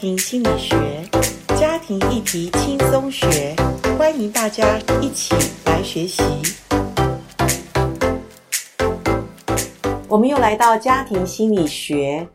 庭心理学，家庭议题轻松学，欢迎大家一起来学习。我们又来到家庭心理学，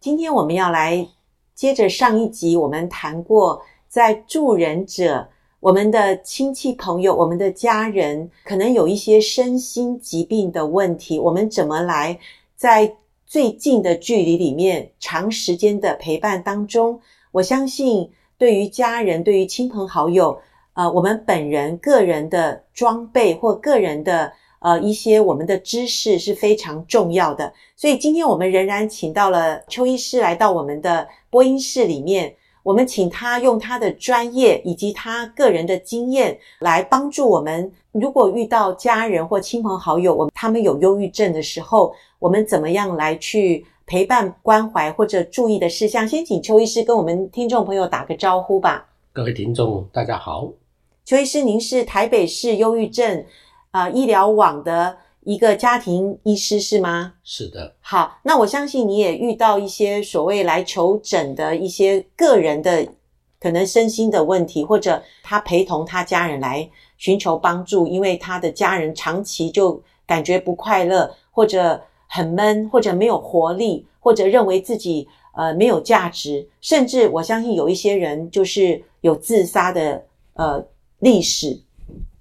今天我们要来接着上一集我们谈过，在助人者，我们的亲戚朋友、我们的家人，可能有一些身心疾病的问题，我们怎么来在最近的距离里面，长时间的陪伴当中，我相信对于家人、对于亲朋好友，呃，我们本人个人的装备或个人的呃一些我们的知识是非常重要的。所以今天我们仍然请到了邱医师来到我们的播音室里面。我们请他用他的专业以及他个人的经验来帮助我们。如果遇到家人或亲朋好友，我们他们有忧郁症的时候，我们怎么样来去陪伴、关怀或者注意的事项？先请邱医师跟我们听众朋友打个招呼吧。各位听众，大家好。邱医师，您是台北市忧郁症啊、呃、医疗网的。一个家庭医师是吗？是的。好，那我相信你也遇到一些所谓来求诊的一些个人的可能身心的问题，或者他陪同他家人来寻求帮助，因为他的家人长期就感觉不快乐，或者很闷，或者没有活力，或者认为自己呃没有价值，甚至我相信有一些人就是有自杀的呃历史。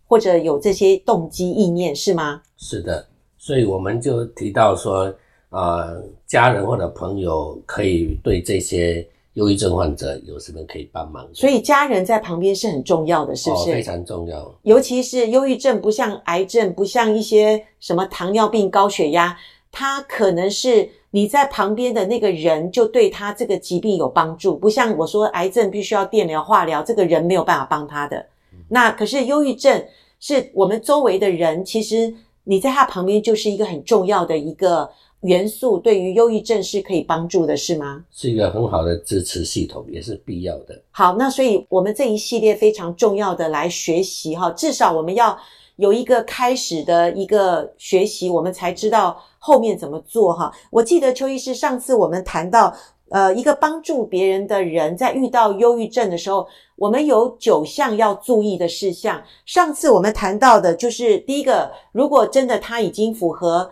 或者有这些动机意念是吗？是的，所以我们就提到说，呃，家人或者朋友可以对这些忧郁症患者有什么可以帮忙？所以家人在旁边是很重要的，是不是？哦，非常重要。尤其是忧郁症，不像癌症，不像一些什么糖尿病、高血压，它可能是你在旁边的那个人就对他这个疾病有帮助，不像我说癌症必须要电疗、化疗，这个人没有办法帮他的。那可是忧郁症是我们周围的人，其实你在他旁边就是一个很重要的一个元素，对于忧郁症是可以帮助的，是吗？是一个很好的支持系统，也是必要的。好，那所以我们这一系列非常重要的来学习哈，至少我们要有一个开始的一个学习，我们才知道后面怎么做哈。我记得邱医师上次我们谈到。呃，一个帮助别人的人在遇到忧郁症的时候，我们有九项要注意的事项。上次我们谈到的就是第一个，如果真的他已经符合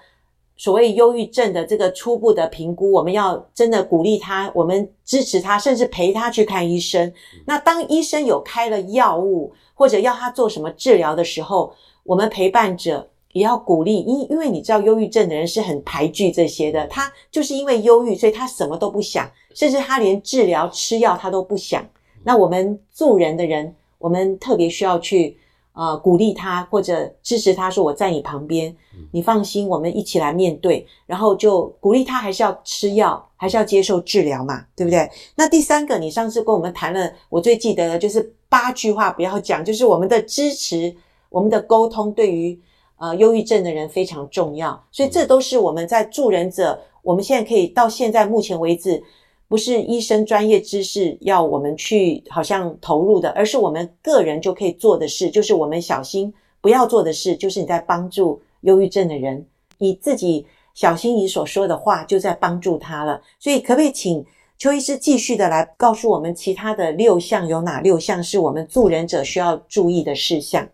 所谓忧郁症的这个初步的评估，我们要真的鼓励他，我们支持他，甚至陪他去看医生。那当医生有开了药物或者要他做什么治疗的时候，我们陪伴者。也要鼓励，因因为你知道，忧郁症的人是很排拒这些的。他就是因为忧郁，所以他什么都不想，甚至他连治疗、吃药他都不想。那我们助人的人，我们特别需要去呃鼓励他，或者支持他，说我在你旁边，你放心，我们一起来面对。然后就鼓励他，还是要吃药，还是要接受治疗嘛，对不对？那第三个，你上次跟我们谈了，我最记得的就是八句话不要讲，就是我们的支持，我们的沟通对于。呃，忧郁症的人非常重要，所以这都是我们在助人者，我们现在可以到现在目前为止，不是医生专业知识要我们去好像投入的，而是我们个人就可以做的事，就是我们小心不要做的事，就是你在帮助忧郁症的人，你自己小心你所说的话就在帮助他了。所以可不可以请邱医师继续的来告诉我们其他的六项，有哪六项是我们助人者需要注意的事项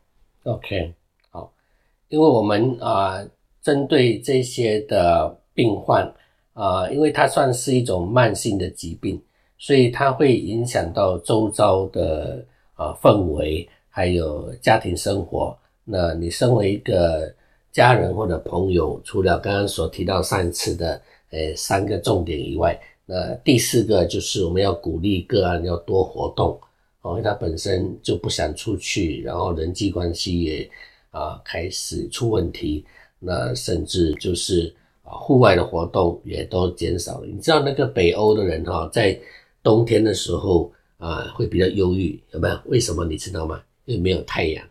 ？OK。因为我们啊、呃，针对这些的病患啊、因为它算是一种慢性的疾病，所以它会影响到周遭的啊、氛围，还有家庭生活。那你身为一个家人或者朋友，除了刚刚所提到上次的呃三个重点以外，那第四个就是我们要鼓励个案要多活动，因为他本身就不想出去，然后人际关系也。啊，开始出问题，那甚至就是啊，户外的活动也都减少了。你知道那个北欧的人哈，在冬天的时候啊，会比较忧郁，有没有？为什么你知道吗？因为没有太阳，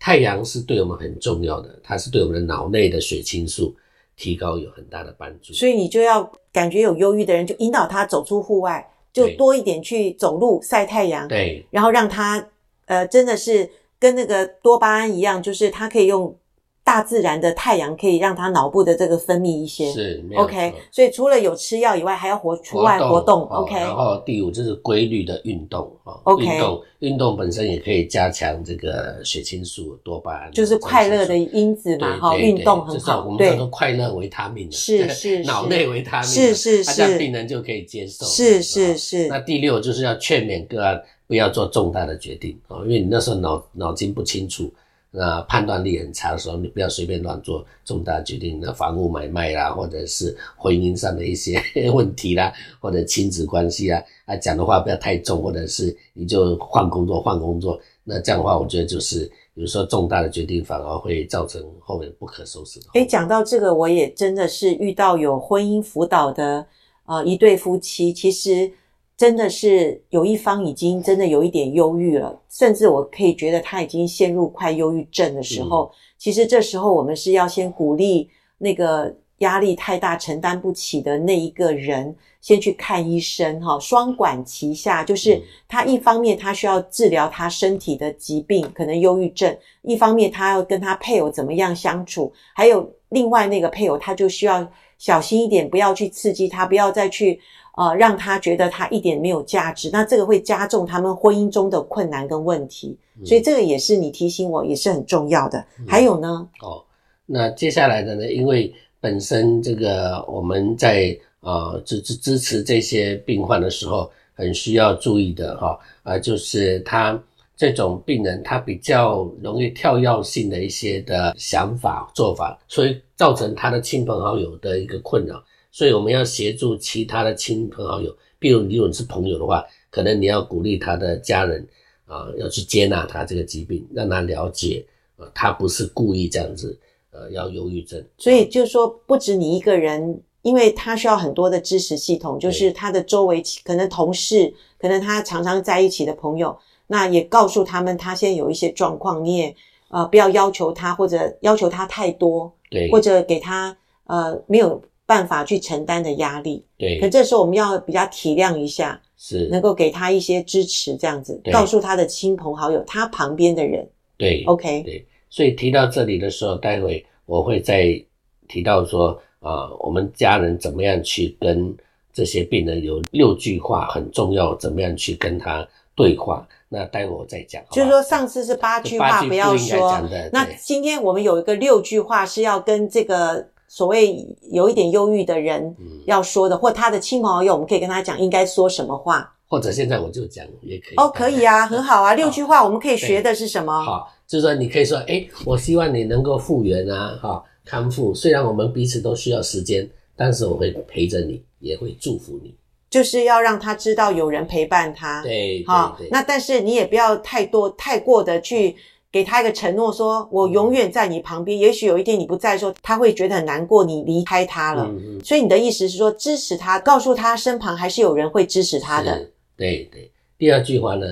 太阳是对我们很重要的，它是对我们的脑内的血清素提高有很大的帮助。所以你就要感觉有忧郁的人，就引导他走出户外，就多一点去走路、晒太阳，对，然后让他呃，真的是。跟那个多巴胺一样，就是它可以用大自然的太阳可以让它脑部的这个分泌一些，是，OK。所以除了有吃药以外，还要活出外活动，OK。然后第五就是规律的运动啊，OK。运动运动本身也可以加强这个血清素、多巴胺，就是快乐的因子嘛，哈，运动很好，我们叫做快乐维他命，是 是脑内维他命，是是是，那病人就可以接受，是是是。那第六就是要劝勉个案不要做重大的决定啊，因为你那时候脑脑筋不清楚。那判断力很差的时候，你不要随便乱做重大决定。那房屋买卖啦，或者是婚姻上的一些 问题啦，或者亲子关系啊，啊讲的话不要太重，或者是你就换工作换工作。那这样的话，我觉得就是有时候重大的决定反而会造成后面不可收拾的。诶，讲到这个，我也真的是遇到有婚姻辅导的呃一对夫妻，其实。真的是有一方已经真的有一点忧郁了，甚至我可以觉得他已经陷入快忧郁症的时候，嗯、其实这时候我们是要先鼓励那个压力太大承担不起的那一个人先去看医生哈，双管齐下，就是他一方面他需要治疗他身体的疾病，可能忧郁症，一方面他要跟他配偶怎么样相处，还有另外那个配偶他就需要小心一点，不要去刺激他，不要再去。呃，让他觉得他一点没有价值，那这个会加重他们婚姻中的困难跟问题，嗯、所以这个也是你提醒我，也是很重要的。嗯、还有呢？哦，那接下来的呢？因为本身这个我们在呃支支支持这些病患的时候，很需要注意的哈啊、呃，就是他这种病人他比较容易跳跃性的一些的想法做法，所以造成他的亲朋好友的一个困扰。所以我们要协助其他的亲朋好友，比如你如果是朋友的话，可能你要鼓励他的家人啊，要去接纳他这个疾病，让他了解啊，他不是故意这样子，呃，要忧郁症。所以就是说，不止你一个人，因为他需要很多的支持系统，就是他的周围可能同事，可能他常常在一起的朋友，那也告诉他们他现在有一些状况，你也呃不要要求他或者要求他太多，对，或者给他呃没有。办法去承担的压力，对。可这时候我们要比较体谅一下，是能够给他一些支持，这样子告诉他的亲朋好友，他旁边的人，对，OK，对。所以提到这里的时候，待会我会再提到说啊、呃，我们家人怎么样去跟这些病人有六句话很重要，怎么样去跟他对话。那待会我再讲。就是说上次是八句话不要说，那今天我们有一个六句话是要跟这个。所谓有一点忧郁的人要说的，嗯、或他的亲朋好友，我们可以跟他讲应该说什么话，或者现在我就讲也可以。哦，可以啊，很好啊，六句话我们可以学的是什么？好，就是说你可以说，哎，我希望你能够复原啊，哈，康复。虽然我们彼此都需要时间，但是我会陪着你，也会祝福你。就是要让他知道有人陪伴他。对，好，那但是你也不要太多太过的去。给他一个承诺，说我永远在你旁边。嗯、也许有一天你不在的时候，他会觉得很难过，你离开他了。嗯嗯。所以你的意思是说，支持他，告诉他身旁还是有人会支持他的。对对。第二句话呢，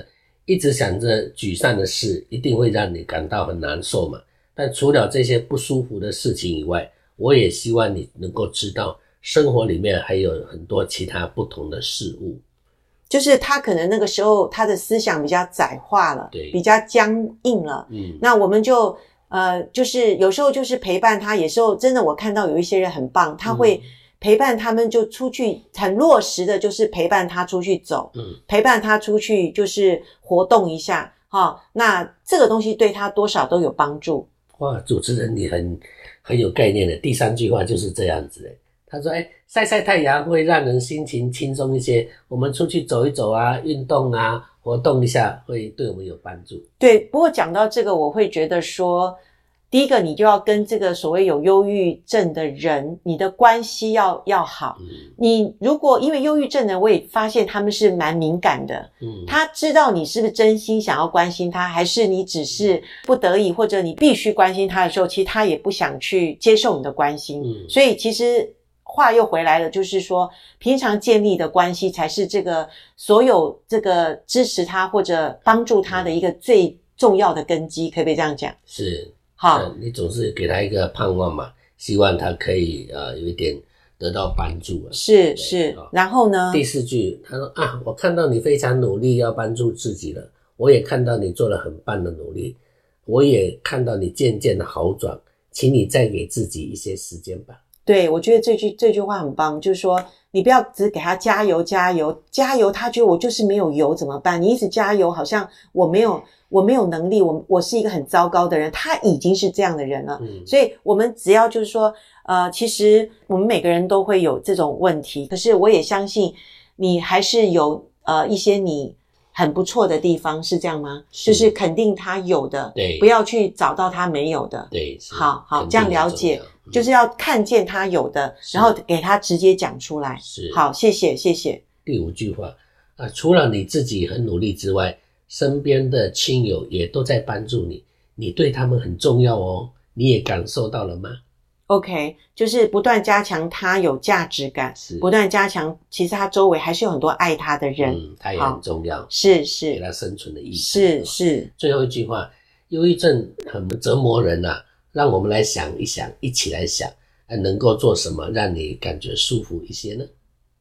一直想着沮丧的事，一定会让你感到很难受嘛。但除了这些不舒服的事情以外，我也希望你能够知道，生活里面还有很多其他不同的事物。就是他可能那个时候他的思想比较窄化了，对，比较僵硬了。嗯，那我们就呃，就是有时候就是陪伴他，有时候真的我看到有一些人很棒，他会陪伴他们就出去，很落实的，就是陪伴他出去走，嗯，陪伴他出去就是活动一下，哈、哦，那这个东西对他多少都有帮助。哇，主持人你很很有概念的，第三句话就是这样子诶。他说：“哎，晒晒太阳会让人心情轻松一些。我们出去走一走啊，运动啊，活动一下，会对我们有帮助。”对，不过讲到这个，我会觉得说，第一个你就要跟这个所谓有忧郁症的人，你的关系要要好。嗯，你如果因为忧郁症呢，我也发现他们是蛮敏感的。嗯，他知道你是不是真心想要关心他，还是你只是不得已，或者你必须关心他的时候，其实他也不想去接受你的关心。嗯，所以其实。话又回来了，就是说，平常建立的关系才是这个所有这个支持他或者帮助他的一个最重要的根基，可不可以这样讲？是，好，你总是给他一个盼望嘛，希望他可以呃有一点得到帮助啊。是是，然后呢？第四句，他说啊，我看到你非常努力要帮助自己了，我也看到你做了很棒的努力，我也看到你渐渐的好转，请你再给自己一些时间吧。对，我觉得这句这句话很棒，就是说你不要只给他加油加油加油，他觉得我就是没有油怎么办？你一直加油，好像我没有我没有能力，我我是一个很糟糕的人。他已经是这样的人了，嗯，所以我们只要就是说，呃，其实我们每个人都会有这种问题，可是我也相信你还是有呃一些你。很不错的地方是这样吗？是就是肯定他有的，对，不要去找到他没有的，对，好好这样了解，嗯，就是要看见他有的，然后给他直接讲出来。是，好，谢谢，谢谢。第五句话啊，除了你自己很努力之外，身边的亲友也都在帮助你，你对他们很重要哦，你也感受到了吗？OK，就是不断加强他有价值感，是不断加强，其实他周围还是有很多爱他的人，嗯，他也很重要，是是，给他生存的意义，是是。最后一句话，忧郁症很折磨人呐、啊，让我们来想一想，一起来想，能够做什么让你感觉舒服一些呢？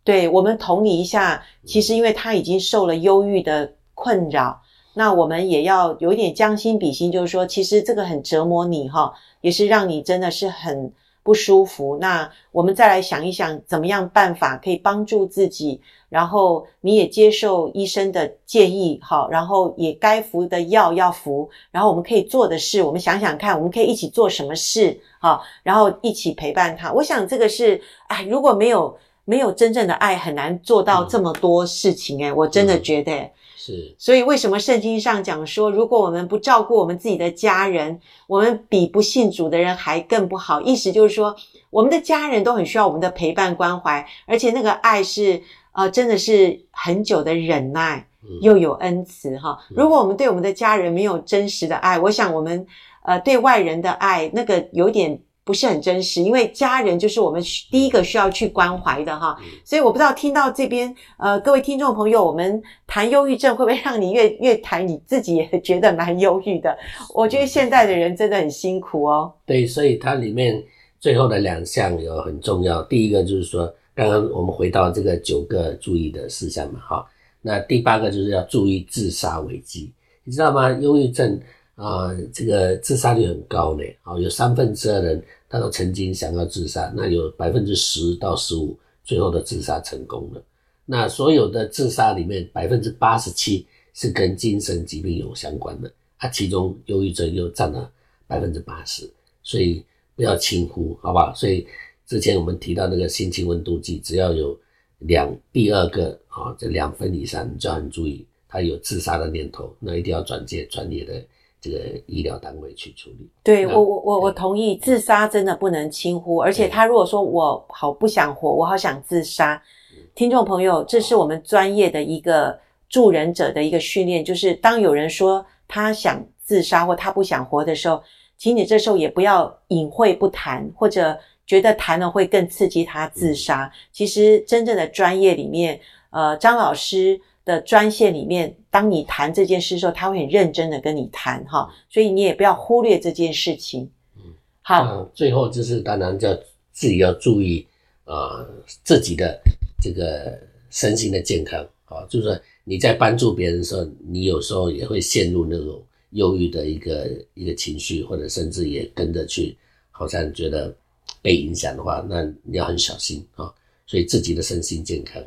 对，我们同理一下，其实因为他已经受了忧郁的困扰，嗯、那我们也要有一点将心比心，就是说，其实这个很折磨你哈，也是让你真的是很。不舒服，那我们再来想一想，怎么样办法可以帮助自己？然后你也接受医生的建议，好，然后也该服的药要服，然后我们可以做的事，我们想想看，我们可以一起做什么事，好，然后一起陪伴他。我想这个是，哎，如果没有没有真正的爱，很难做到这么多事情，诶，我真的觉得。是，所以为什么圣经上讲说，如果我们不照顾我们自己的家人，我们比不信主的人还更不好。意思就是说，我们的家人都很需要我们的陪伴关怀，而且那个爱是呃，真的是很久的忍耐，又有恩慈哈。如果我们对我们的家人没有真实的爱，我想我们呃对外人的爱那个有点。不是很真实，因为家人就是我们第一个需要去关怀的哈，所以我不知道听到这边呃，各位听众朋友，我们谈忧郁症会不会让你越越谈你自己也觉得蛮忧郁的？我觉得现在的人真的很辛苦哦。对，所以它里面最后的两项有很重要，第一个就是说，刚刚我们回到这个九个注意的事项嘛，哈，那第八个就是要注意自杀危机，你知道吗？忧郁症。啊、呃，这个自杀率很高呢。啊，有三分之二人他都曾经想要自杀，那有百分之十到十五最后的自杀成功了。那所有的自杀里面，百分之八十七是跟精神疾病有相关的，啊，其中忧郁症又占了百分之八十，所以不要轻忽，好不好？所以之前我们提到那个心情温度计，只要有两第二个啊，这两分以上，你就要很注意，他有自杀的念头，那一定要转介专业的。这个医疗单位去处理。对，我我我我同意，自杀真的不能轻忽。而且他如果说我好不想活，我好想自杀，听众朋友，这是我们专业的一个助人者的一个训练，就是当有人说他想自杀或他不想活的时候，请你这时候也不要隐晦不谈，或者觉得谈了会更刺激他自杀。其实真正的专业里面，呃，张老师。的专线里面，当你谈这件事的时候，他会很认真的跟你谈哈，所以你也不要忽略这件事情。嗯，好，最后就是当然要自己要注意啊、呃，自己的这个身心的健康啊，就是说你在帮助别人的时候，你有时候也会陷入那种忧郁的一个一个情绪，或者甚至也跟着去，好像觉得被影响的话，那你要很小心啊，所以自己的身心健康。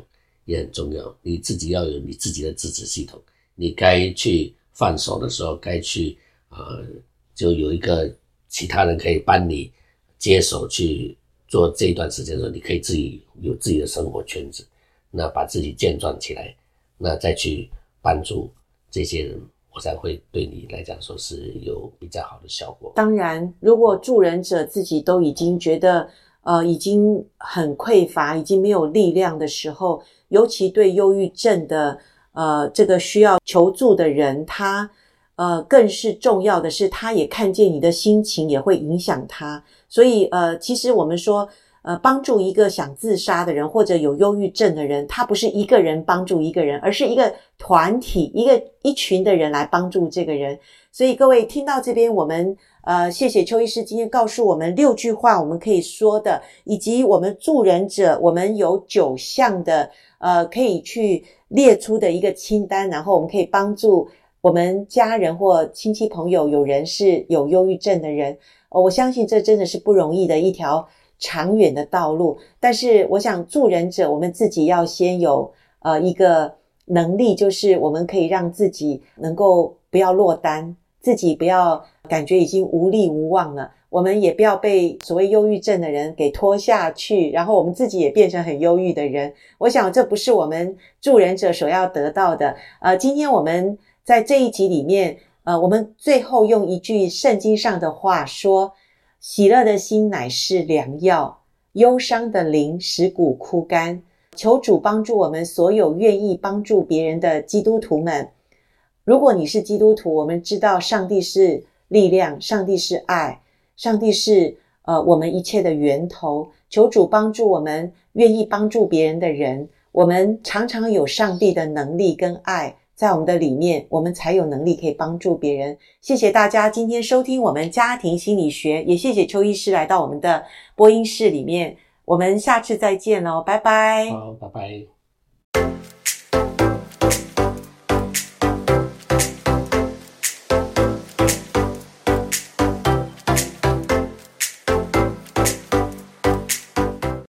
也很重要，你自己要有你自己的自制系统。你该去放手的时候，该去、呃，就有一个其他人可以帮你接手去做这一段时间的时候，你可以自己有自己的生活圈子，那把自己健壮起来，那再去帮助这些人，我才会对你来讲说是有比较好的效果。当然，如果助人者自己都已经觉得呃已经很匮乏，已经没有力量的时候。尤其对忧郁症的呃这个需要求助的人，他呃更是重要的是，他也看见你的心情也会影响他。所以呃，其实我们说呃帮助一个想自杀的人或者有忧郁症的人，他不是一个人帮助一个人，而是一个团体，一个一群的人来帮助这个人。所以各位听到这边，我们呃谢谢邱医师今天告诉我们六句话我们可以说的，以及我们助人者，我们有九项的。呃，可以去列出的一个清单，然后我们可以帮助我们家人或亲戚朋友有人是有忧郁症的人，我相信这真的是不容易的一条长远的道路。但是，我想助人者，我们自己要先有呃一个能力，就是我们可以让自己能够不要落单，自己不要感觉已经无力无望了。我们也不要被所谓忧郁症的人给拖下去，然后我们自己也变成很忧郁的人。我想这不是我们助人者所要得到的。呃，今天我们。在这一集里面，呃，我们最后用一句圣经上的话说：“喜乐的心乃是良药，忧伤的灵使骨枯干。”求主帮助我们所有愿意帮助别人的基督徒们。如果你是基督徒，我们知道上帝是力量，上帝是爱，上帝是呃我们一切的源头。求主帮助我们愿意帮助别人的人，我们常常有上帝的能力跟爱。在我们的里面，我们才有能力可以帮助别人。谢谢大家今天收听我们家庭心理学，也谢谢邱医师来到我们的播音室里面。我们下次再见喽，拜拜。好，拜拜。